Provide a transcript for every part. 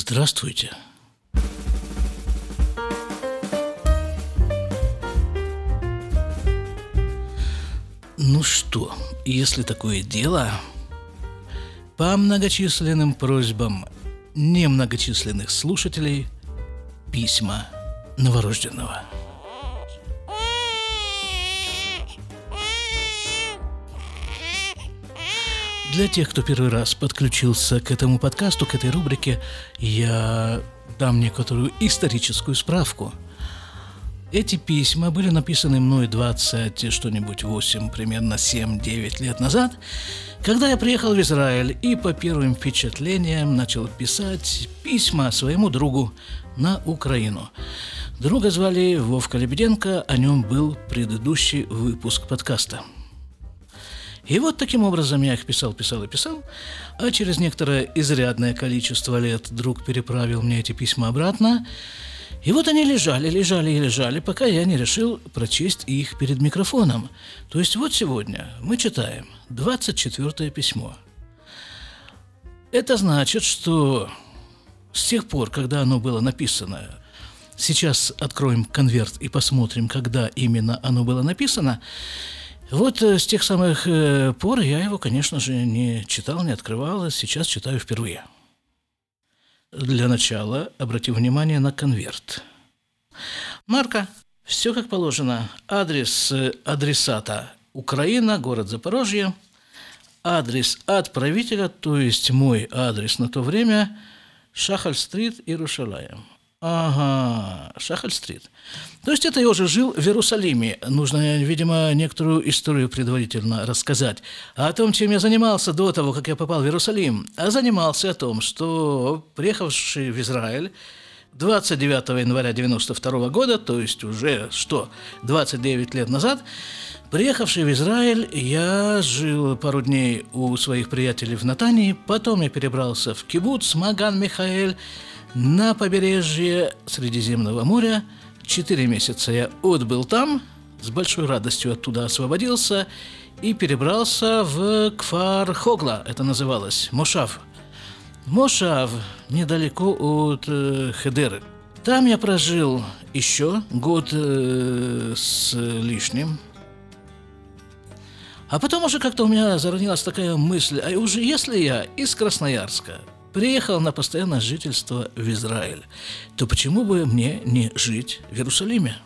Здравствуйте. Ну что, если такое дело, по многочисленным просьбам немногочисленных слушателей письма новорожденного. Для тех, кто первый раз подключился к этому подкасту, к этой рубрике, я дам некоторую историческую справку. Эти письма были написаны мной 20 что-нибудь 8, примерно 7-9 лет назад, когда я приехал в Израиль и по первым впечатлениям начал писать письма своему другу на Украину. Друга звали Вовка Лебеденко, о нем был предыдущий выпуск подкаста – и вот таким образом я их писал, писал и писал, а через некоторое изрядное количество лет друг переправил мне эти письма обратно, и вот они лежали, лежали и лежали, пока я не решил прочесть их перед микрофоном. То есть вот сегодня мы читаем 24 письмо. Это значит, что с тех пор, когда оно было написано, сейчас откроем конверт и посмотрим, когда именно оно было написано, вот э, с тех самых э, пор я его, конечно же, не читал, не открывал, а сейчас читаю впервые. Для начала обратим внимание на конверт. Марка. Все как положено. Адрес э, адресата Украина, город Запорожье. Адрес отправителя, то есть мой адрес на то время, Шахаль-стрит, Иерушалаем. Ага, Шахаль-стрит. То есть это я уже жил в Иерусалиме. Нужно, видимо, некоторую историю предварительно рассказать. О том, чем я занимался до того, как я попал в Иерусалим. А занимался о том, что приехавший в Израиль 29 января 92 года, то есть уже что, 29 лет назад, Приехавший в Израиль, я жил пару дней у своих приятелей в Натании, потом я перебрался в кибуц Маган Михаэль, на побережье Средиземного моря. Четыре месяца я отбыл там, с большой радостью оттуда освободился и перебрался в Кфар Хогла, это называлось, Мошав. Мошав, недалеко от э, Хедеры. Там я прожил еще год э, с лишним. А потом уже как-то у меня заронилась такая мысль, а уже если я из Красноярска приехал на постоянное жительство в Израиль, то почему бы мне не жить в Иерусалиме?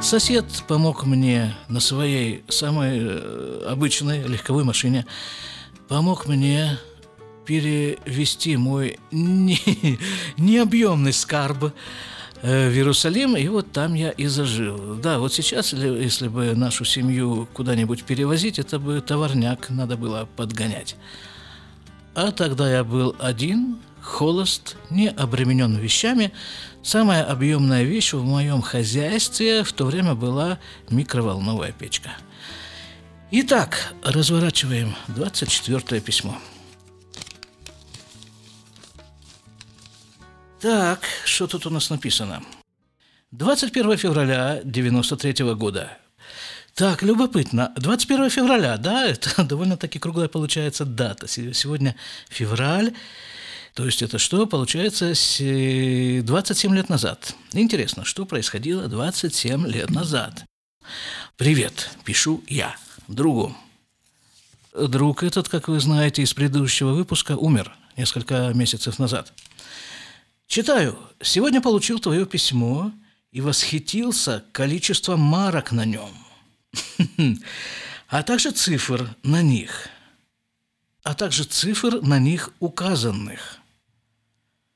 Сосед помог мне на своей самой э, обычной легковой машине, помог мне перевести мой не, необъемный скарб в Иерусалим, и вот там я и зажил. Да, вот сейчас, если бы нашу семью куда-нибудь перевозить, это бы товарняк надо было подгонять. А тогда я был один, холост, не обременен вещами. Самая объемная вещь в моем хозяйстве в то время была микроволновая печка. Итак, разворачиваем 24 письмо. Так, что тут у нас написано? 21 февраля 93 года. Так, любопытно. 21 февраля, да, это довольно-таки круглая получается дата. Сегодня февраль, то есть это что? Получается 27 лет назад. Интересно, что происходило 27 лет назад? Привет, пишу я, другу. Друг этот, как вы знаете из предыдущего выпуска, умер несколько месяцев назад – Читаю. Сегодня получил твое письмо и восхитился количеством марок на нем, а также цифр на них, а также цифр на них указанных.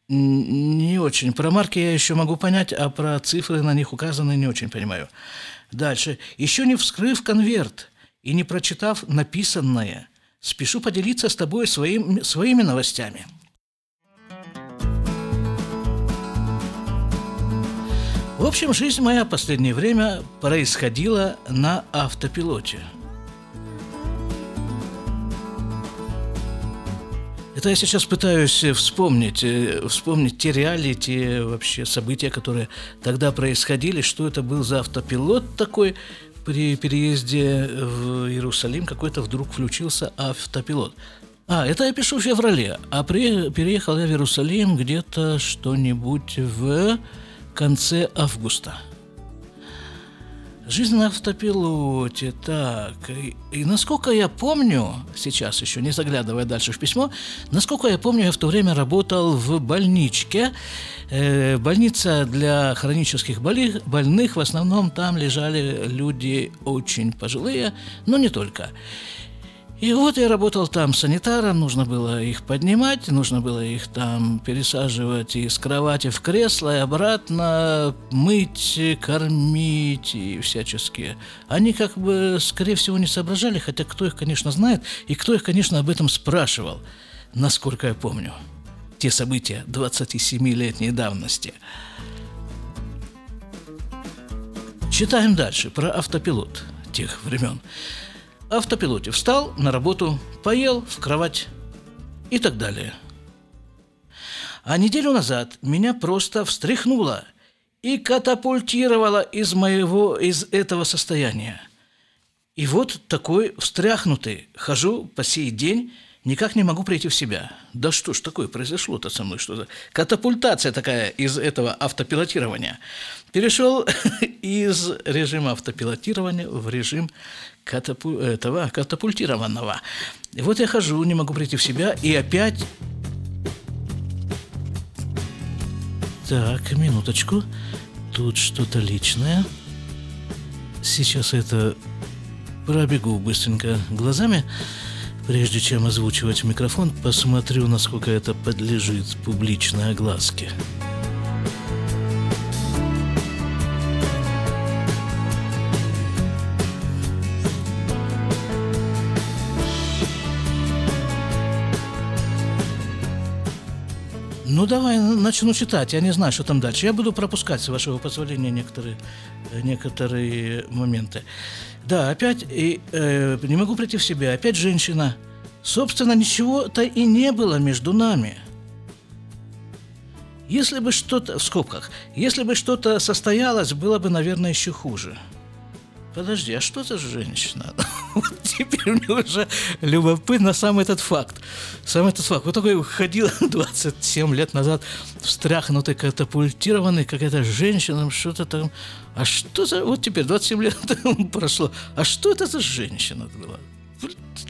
Не очень. Про марки я еще могу понять, а про цифры на них указанные не очень понимаю. Дальше. Еще не вскрыв конверт и не прочитав написанное, спешу поделиться с тобой своим, своими новостями – В общем, жизнь моя последнее время происходила на автопилоте. Это я сейчас пытаюсь вспомнить, э, вспомнить те реалии, те вообще события, которые тогда происходили, что это был за автопилот такой, при переезде в Иерусалим какой-то вдруг включился автопилот. А, это я пишу в феврале, а при, переехал я в Иерусалим где-то что-нибудь в конце августа. Жизнь на автопилоте, так. И, и насколько я помню, сейчас еще не заглядывая дальше в письмо, насколько я помню, я в то время работал в больничке. Э, больница для хронических боли, больных, в основном там лежали люди очень пожилые, но не только. И вот я работал там санитаром, нужно было их поднимать, нужно было их там пересаживать из кровати в кресло и обратно, мыть, кормить и всячески. Они как бы, скорее всего, не соображали, хотя кто их, конечно, знает, и кто их, конечно, об этом спрашивал, насколько я помню. Те события 27-летней давности. Читаем дальше про автопилот тех времен автопилоте. Встал на работу, поел в кровать и так далее. А неделю назад меня просто встряхнуло и катапультировало из моего, из этого состояния. И вот такой встряхнутый хожу по сей день никак не могу прийти в себя. Да что ж такое произошло-то со мной? Что за катапультация такая из этого автопилотирования? Перешел из режима автопилотирования в режим катапу... этого катапультированного. И вот я хожу, не могу прийти в себя, и опять... Так, минуточку. Тут что-то личное. Сейчас это пробегу быстренько глазами. Прежде чем озвучивать микрофон, посмотрю, насколько это подлежит публичной огласке. Ну, давай начну читать. Я не знаю, что там дальше. Я буду пропускать, с вашего позволения, некоторые, некоторые моменты. Да, опять и, э, не могу прийти в себя. Опять женщина. Собственно, ничего-то и не было между нами. Если бы что-то, в скобках, если бы что-то состоялось, было бы, наверное, еще хуже. Подожди, а что за женщина? Вот теперь мне уже любопытно сам этот факт. Сам этот факт. Вот такой ходил 27 лет назад, встряхнутый, катапультированный, какая-то женщина, что-то там. А что за... Вот теперь 27 лет прошло. А что это за женщина была?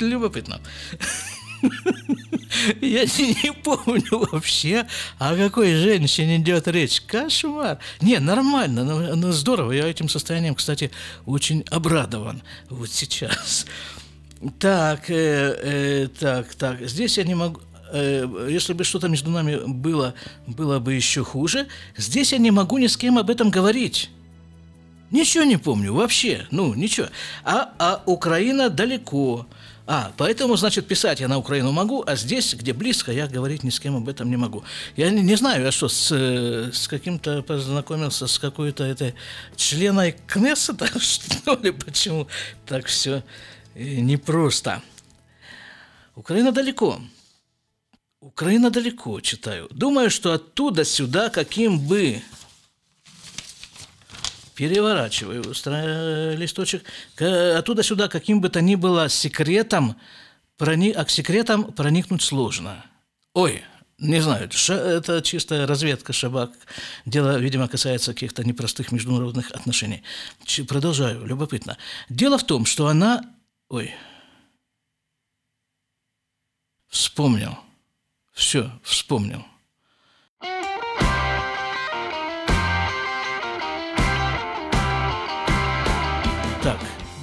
Любопытно. Я не помню вообще, о какой женщине идет речь. Кошмар. Не, нормально, ну, ну здорово. Я этим состоянием, кстати, очень обрадован вот сейчас. Так, э, э, так, так. Здесь я не могу э, если бы что-то между нами было, было бы еще хуже, здесь я не могу ни с кем об этом говорить. Ничего не помню вообще, ну ничего. А, а Украина далеко. А, поэтому, значит, писать я на Украину могу, а здесь, где близко, я говорить ни с кем об этом не могу. Я не, не знаю, я что, с, с каким-то познакомился, с какой-то этой членой Кнессета, что ли, почему так все э, непросто. Украина далеко. Украина далеко, читаю. Думаю, что оттуда сюда, каким бы переворачиваю листочек, оттуда сюда каким бы то ни было секретом, прони... а к секретам проникнуть сложно. Ой, не знаю, это чистая разведка шабак. Дело, видимо, касается каких-то непростых международных отношений. Продолжаю, любопытно. Дело в том, что она... Ой. Вспомнил. Все, вспомнил.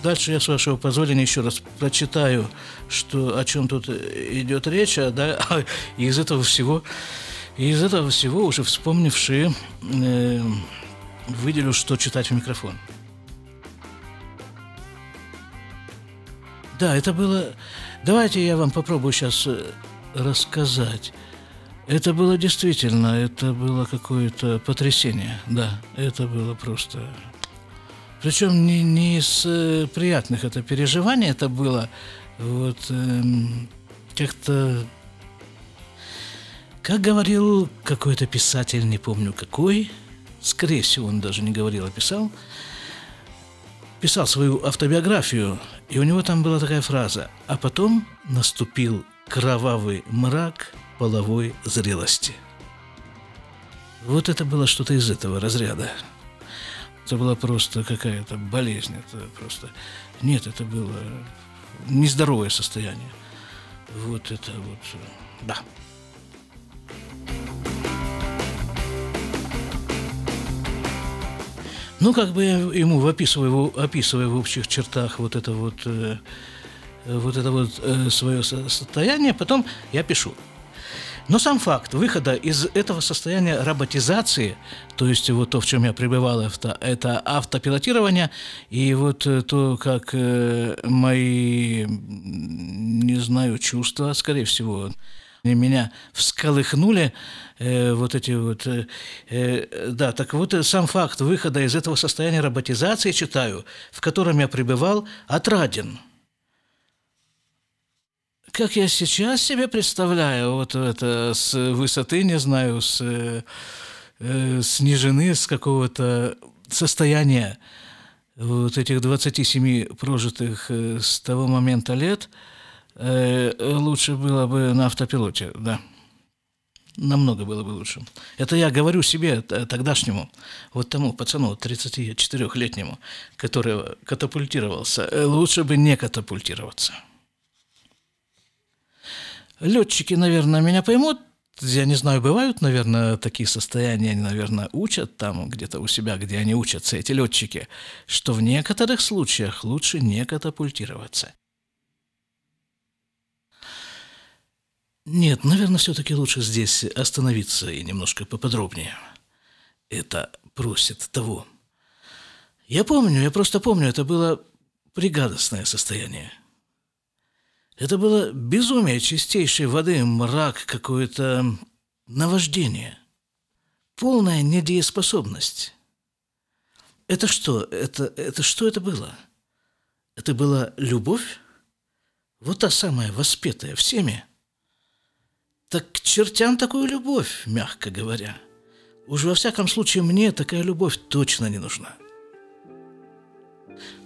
Дальше я, с вашего позволения, еще раз прочитаю, что, о чем тут идет речь, а, да, и из этого всего, из этого всего, уже вспомнившие, э, выделю, что читать в микрофон. Да, это было... Давайте я вам попробую сейчас э, рассказать. Это было действительно, это было какое-то потрясение, да, это было просто причем не, не из э, приятных это переживаний это было. Вот э, как-то... Как говорил какой-то писатель, не помню какой, скорее всего, он даже не говорил, а писал, писал свою автобиографию, и у него там была такая фраза «А потом наступил кровавый мрак половой зрелости». Вот это было что-то из этого разряда. Это была просто какая-то болезнь, это просто... Нет, это было нездоровое состояние. Вот это вот, да. Ну, как бы я ему описываю, описываю в общих чертах вот это вот, э, вот это вот э, свое состояние, потом я пишу. Но сам факт выхода из этого состояния роботизации, то есть вот то, в чем я пребывал, это, это автопилотирование, и вот э, то, как э, мои, не знаю, чувства, скорее всего, меня всколыхнули э, вот эти вот... Э, э, да, так вот э, сам факт выхода из этого состояния роботизации, читаю, в котором я пребывал, отраден. Как я сейчас себе представляю, вот это с высоты, не знаю, с, э, снижены с какого-то состояния вот этих 27 прожитых э, с того момента лет – Э, лучше было бы на автопилоте, да. Намного было бы лучше. Это я говорю себе тогдашнему, вот тому пацану 34-летнему, который катапультировался. Э, лучше бы не катапультироваться. Летчики, наверное, меня поймут. Я не знаю, бывают, наверное, такие состояния, они, наверное, учат там где-то у себя, где они учатся, эти летчики, что в некоторых случаях лучше не катапультироваться. Нет, наверное, все-таки лучше здесь остановиться и немножко поподробнее. Это просит того. Я помню, я просто помню, это было пригадостное состояние. Это было безумие чистейшей воды, мрак, какое-то наваждение, полная недееспособность. Это что? Это, это что это было? Это была любовь? Вот та самая воспетая всеми – так к чертям такую любовь, мягко говоря. Уж во всяком случае мне такая любовь точно не нужна.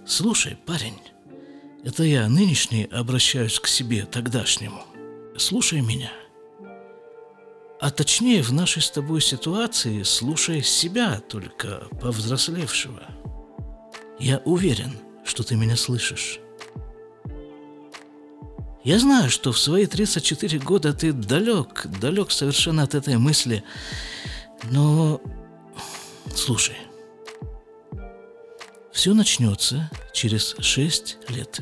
Слушай, парень, это я нынешний обращаюсь к себе тогдашнему. Слушай меня. А точнее, в нашей с тобой ситуации слушай себя, только повзрослевшего. Я уверен, что ты меня слышишь. Я знаю, что в свои 34 года ты далек, далек совершенно от этой мысли. Но слушай, все начнется через 6 лет.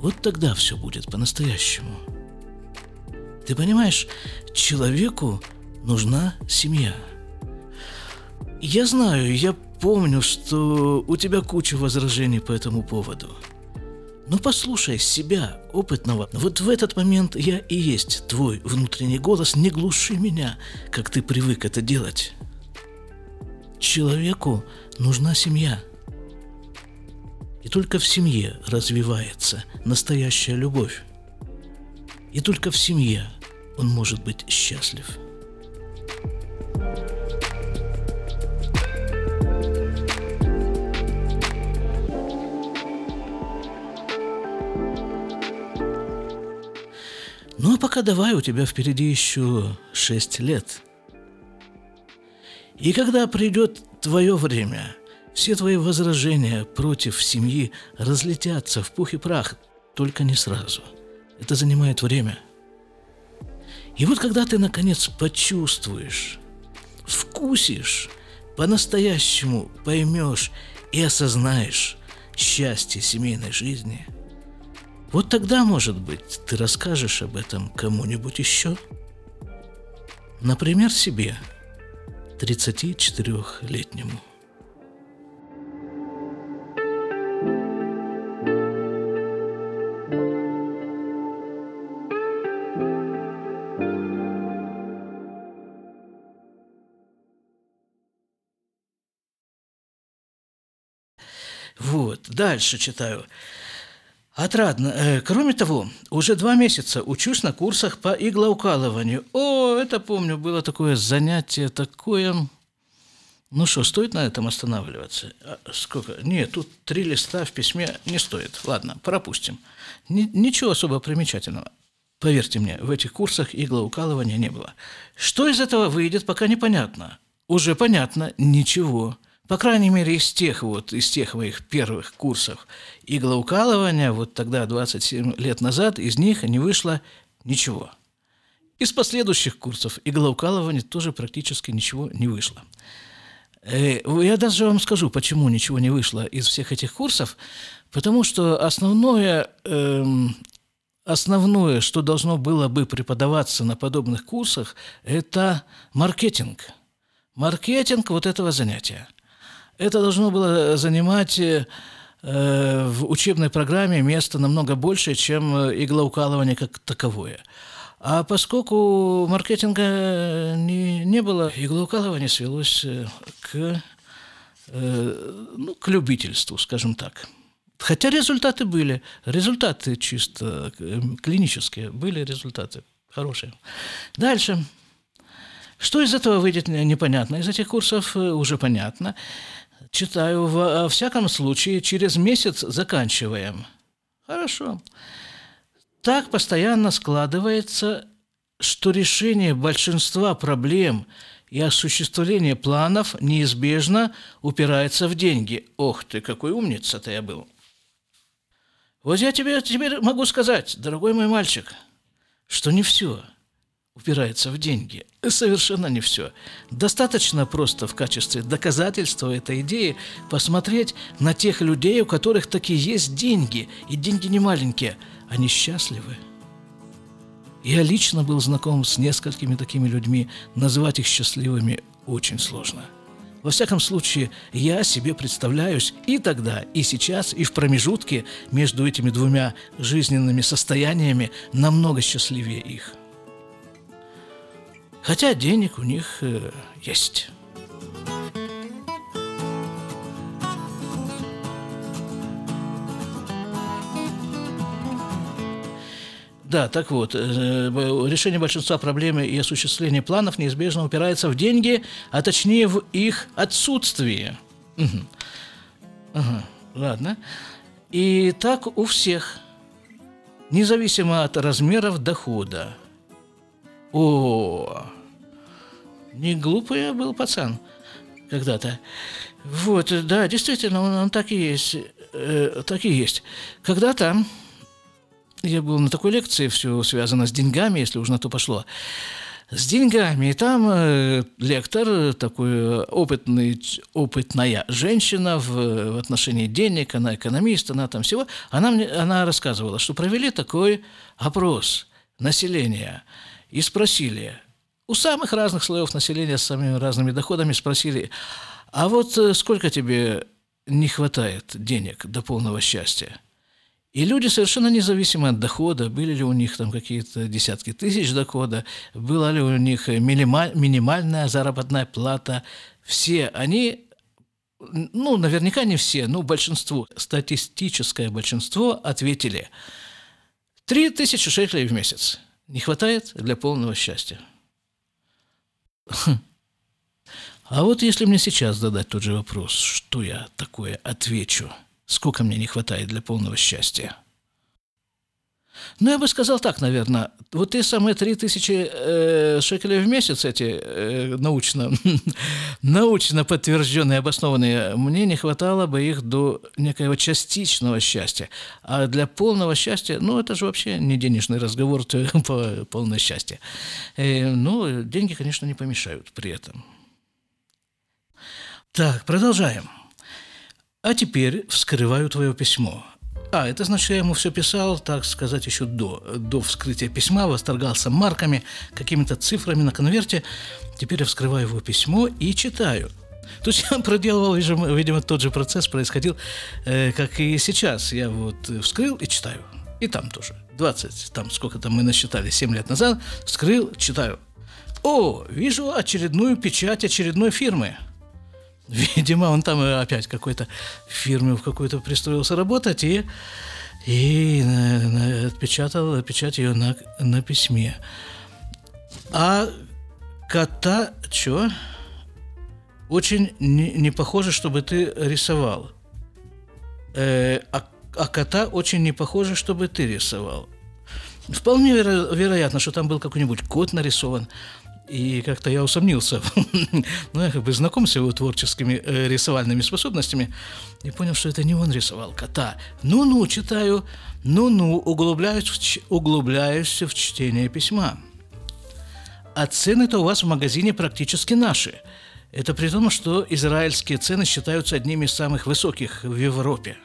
Вот тогда все будет по-настоящему. Ты понимаешь, человеку нужна семья. Я знаю, я помню, что у тебя куча возражений по этому поводу – но послушай себя, опытного. Вот в этот момент я и есть твой внутренний голос. Не глуши меня, как ты привык это делать. Человеку нужна семья. И только в семье развивается настоящая любовь. И только в семье он может быть счастлив. Ну, а пока давай, у тебя впереди еще шесть лет. И когда придет твое время, все твои возражения против семьи разлетятся в пух и прах, только не сразу. Это занимает время. И вот когда ты, наконец, почувствуешь, вкусишь, по-настоящему поймешь и осознаешь счастье семейной жизни – вот тогда, может быть, ты расскажешь об этом кому-нибудь еще. Например, себе, 34-летнему. Дальше читаю. Отрадно. Э, кроме того, уже два месяца учусь на курсах по иглоукалыванию. О, это помню, было такое занятие, такое... Ну что, стоит на этом останавливаться? А сколько? Нет, тут три листа в письме не стоит. Ладно, пропустим. Ни, ничего особо примечательного. Поверьте мне, в этих курсах иглоукалывания не было. Что из этого выйдет, пока непонятно. Уже понятно, ничего. По крайней мере, из тех вот, из тех моих первых курсов иглоукалывания, вот тогда, 27 лет назад, из них не вышло ничего. Из последующих курсов иглоукалывания тоже практически ничего не вышло. Э, я даже вам скажу, почему ничего не вышло из всех этих курсов. Потому что основное, эм, основное, что должно было бы преподаваться на подобных курсах, это маркетинг. Маркетинг вот этого занятия. Это должно было занимать э, в учебной программе место намного больше, чем иглоукалывание как таковое. А поскольку маркетинга не, не было, иглоукалывание свелось э, к, э, ну, к любительству, скажем так. Хотя результаты были, результаты чисто э, клинические, были результаты хорошие. Дальше. Что из этого выйдет, непонятно. Из этих курсов уже понятно. Читаю, во всяком случае, через месяц заканчиваем. Хорошо. Так постоянно складывается, что решение большинства проблем и осуществление планов неизбежно упирается в деньги. Ох ты, какой умница-то я был. Вот я тебе теперь могу сказать, дорогой мой мальчик, что не все упирается в деньги. Совершенно не все. Достаточно просто в качестве доказательства этой идеи посмотреть на тех людей, у которых таки есть деньги, и деньги не маленькие – они счастливы. Я лично был знаком с несколькими такими людьми. Назвать их счастливыми очень сложно. Во всяком случае, я себе представляюсь и тогда, и сейчас, и в промежутке между этими двумя жизненными состояниями намного счастливее их. Хотя денег у них э, есть. Да, так вот, э, решение большинства проблем и осуществление планов неизбежно упирается в деньги, а точнее в их отсутствие. Угу. Ага, ладно. И так у всех, независимо от размеров дохода. О, не глупый я был пацан когда-то. Вот, да, действительно, он, он так и есть. Э, так и есть. Когда-то я был на такой лекции, все связано с деньгами, если уж на то пошло. С деньгами. И там э, лектор, такой опытный, опытная женщина в, в отношении денег, она экономист, она там всего, она, мне, она рассказывала, что провели такой опрос населения и спросили, у самых разных слоев населения с самыми разными доходами спросили, а вот э, сколько тебе не хватает денег до полного счастья? И люди совершенно независимо от дохода, были ли у них там какие-то десятки тысяч дохода, была ли у них минимальная заработная плата, все они, ну, наверняка не все, но большинство, статистическое большинство ответили три тысячи шекелей в месяц. Не хватает для полного счастья. А вот если мне сейчас задать тот же вопрос, что я такое отвечу – сколько мне не хватает для полного счастья. Ну, я бы сказал так, наверное. Вот те самые три тысячи э, шекелей в месяц, эти э, научно, научно подтвержденные, обоснованные, мне не хватало бы их до некоего частичного счастья. А для полного счастья, ну, это же вообще не денежный разговор, по полное счастье. Э, ну, деньги, конечно, не помешают при этом. Так, продолжаем. А теперь вскрываю твое письмо. А, это значит, я ему все писал, так сказать, еще до, до вскрытия письма, восторгался марками, какими-то цифрами на конверте. Теперь я вскрываю его письмо и читаю. То есть я проделывал, видимо, тот же процесс происходил, э, как и сейчас. Я вот вскрыл и читаю. И там тоже. 20, там сколько там мы насчитали, 7 лет назад, вскрыл, читаю. О, вижу очередную печать очередной фирмы – Видимо, он там опять какой-то фирме в какую-то пристроился работать и, и на, на, отпечатал печать ее на, на письме. А кота... Чё? очень не, не похоже, чтобы ты рисовал. Э, а, а кота очень не похоже, чтобы ты рисовал. Вполне веро- вероятно, что там был какой-нибудь кот нарисован. И как-то я усомнился. ну, я как бы знаком с его творческими э, рисовальными способностями. И понял, что это не он рисовал кота. Ну-ну, читаю. Ну-ну, углубляюсь в, ч- углубляюсь в чтение письма. А цены-то у вас в магазине практически наши. Это при том, что израильские цены считаются одними из самых высоких в Европе.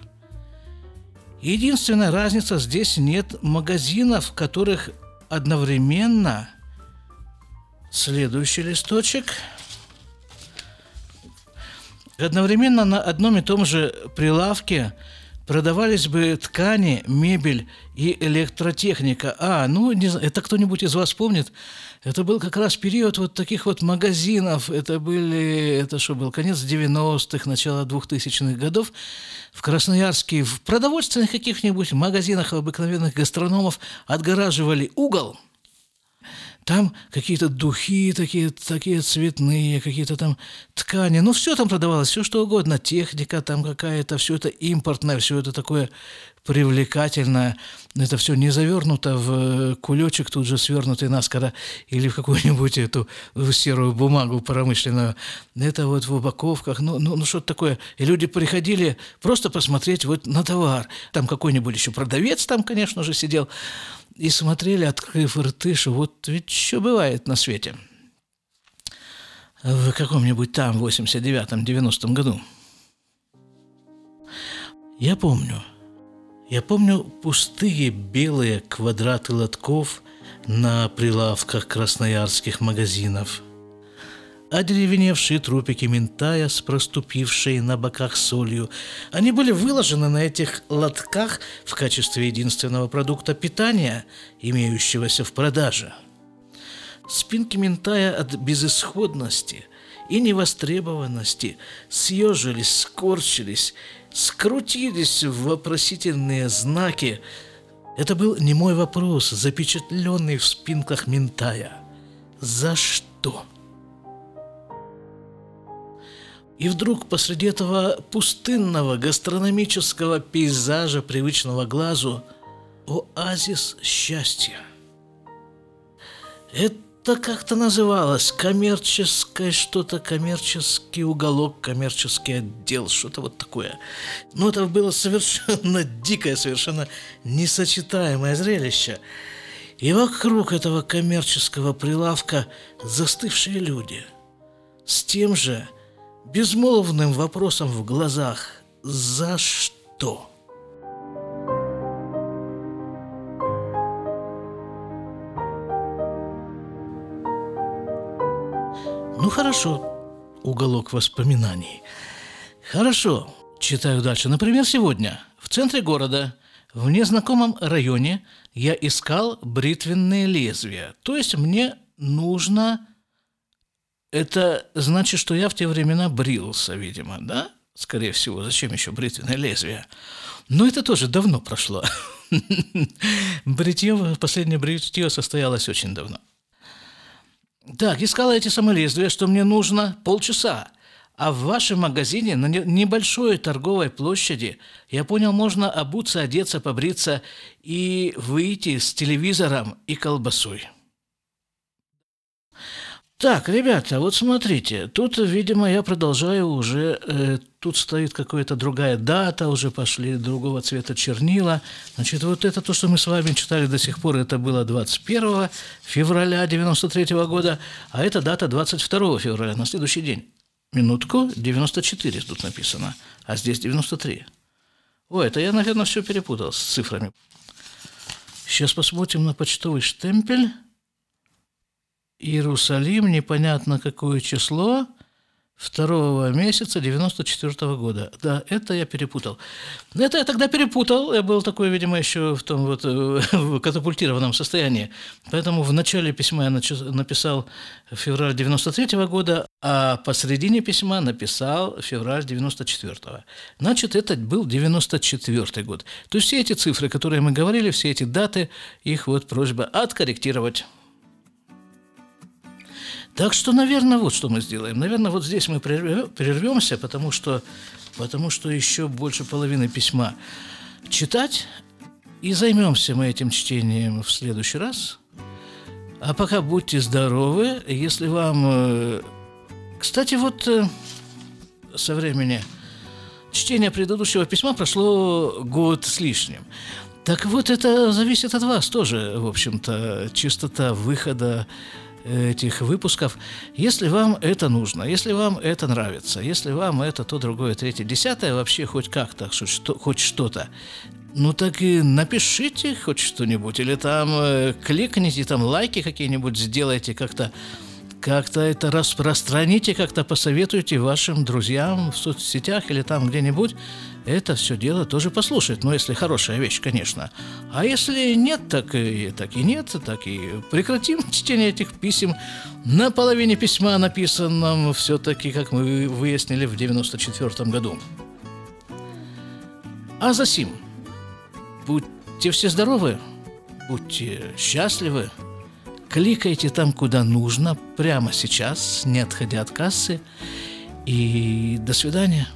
Единственная разница, здесь нет магазинов, в которых одновременно следующий листочек одновременно на одном и том же прилавке продавались бы ткани, мебель и электротехника. А, ну, не, это кто-нибудь из вас помнит? Это был как раз период вот таких вот магазинов. Это были, это что был, конец 90-х, начало 2000-х годов. В Красноярске в продовольственных каких-нибудь магазинах обыкновенных гастрономов отгораживали угол – там какие-то духи такие, такие цветные, какие-то там ткани. Ну, все там продавалось, все что угодно. Техника там какая-то, все это импортное, все это такое привлекательное. Это все не завернуто в кулечек, тут же свернутый наскоро, или в какую-нибудь эту в серую бумагу промышленную. Это вот в упаковках, ну, ну, ну что-то такое. И люди приходили просто посмотреть вот на товар. Там какой-нибудь еще продавец там, конечно же, сидел и смотрели, открыв рты, что вот ведь что бывает на свете. В каком-нибудь там 89-м, 90-м году. Я помню. Я помню пустые белые квадраты лотков на прилавках красноярских магазинов – одеревеневшие трупики ментая с проступившей на боках солью. Они были выложены на этих лотках в качестве единственного продукта питания, имеющегося в продаже. Спинки ментая от безысходности и невостребованности съежились, скорчились, скрутились в вопросительные знаки. Это был не мой вопрос, запечатленный в спинках ментая. За что? И вдруг посреди этого пустынного гастрономического пейзажа, привычного глазу, оазис счастья. Это как-то называлось коммерческое что-то, коммерческий уголок, коммерческий отдел, что-то вот такое. Но это было совершенно дикое, совершенно несочетаемое зрелище. И вокруг этого коммерческого прилавка застывшие люди с тем же – безмолвным вопросом в глазах «За что?». Ну хорошо, уголок воспоминаний. Хорошо, читаю дальше. Например, сегодня в центре города, в незнакомом районе, я искал бритвенные лезвия. То есть мне нужно это значит, что я в те времена брился, видимо, да? Скорее всего, зачем еще бритвенное лезвие? Но это тоже давно прошло. Бритье, последнее бритье состоялось очень давно. Так, искала эти самые лезвия, что мне нужно полчаса. А в вашем магазине на небольшой торговой площади, я понял, можно обуться, одеться, побриться и выйти с телевизором и колбасой. Так, ребята, вот смотрите, тут, видимо, я продолжаю уже, э, тут стоит какая-то другая дата, уже пошли другого цвета чернила. Значит, вот это то, что мы с вами читали до сих пор, это было 21 февраля 93 -го года, а эта дата 22 февраля, на следующий день. Минутку, 94 тут написано, а здесь 93. Ой, это я, наверное, все перепутал с цифрами. Сейчас посмотрим на почтовый штемпель. Иерусалим, непонятно какое число, второго месяца 94 -го года. Да, это я перепутал. Это я тогда перепутал. Я был такой, видимо, еще в том вот в катапультированном состоянии. Поэтому в начале письма я написал февраль 93 -го года, а посередине письма написал февраль 94 -го. Значит, это был 94 год. То есть все эти цифры, которые мы говорили, все эти даты, их вот просьба откорректировать. Так что, наверное, вот что мы сделаем. Наверное, вот здесь мы прервемся, потому что, потому что еще больше половины письма читать, и займемся мы этим чтением в следующий раз. А пока будьте здоровы. Если вам... Э, кстати, вот э, со времени чтения предыдущего письма прошло год с лишним. Так вот, это зависит от вас тоже, в общем-то, чистота выхода этих выпусков. Если вам это нужно, если вам это нравится, если вам это то, другое, третье, десятое, вообще хоть как-то, хоть что-то, ну так и напишите хоть что-нибудь, или там э, кликните, там лайки какие-нибудь сделайте, как-то как-то это распространите, как-то посоветуйте вашим друзьям в соцсетях или там где-нибудь это все дело тоже послушать. Но если хорошая вещь, конечно. А если нет, так и, так и нет, так и прекратим чтение этих писем. На половине письма написанном все-таки, как мы выяснили, в 94 году. А за сим, будьте все здоровы, будьте счастливы, кликайте там, куда нужно, прямо сейчас, не отходя от кассы. И до свидания.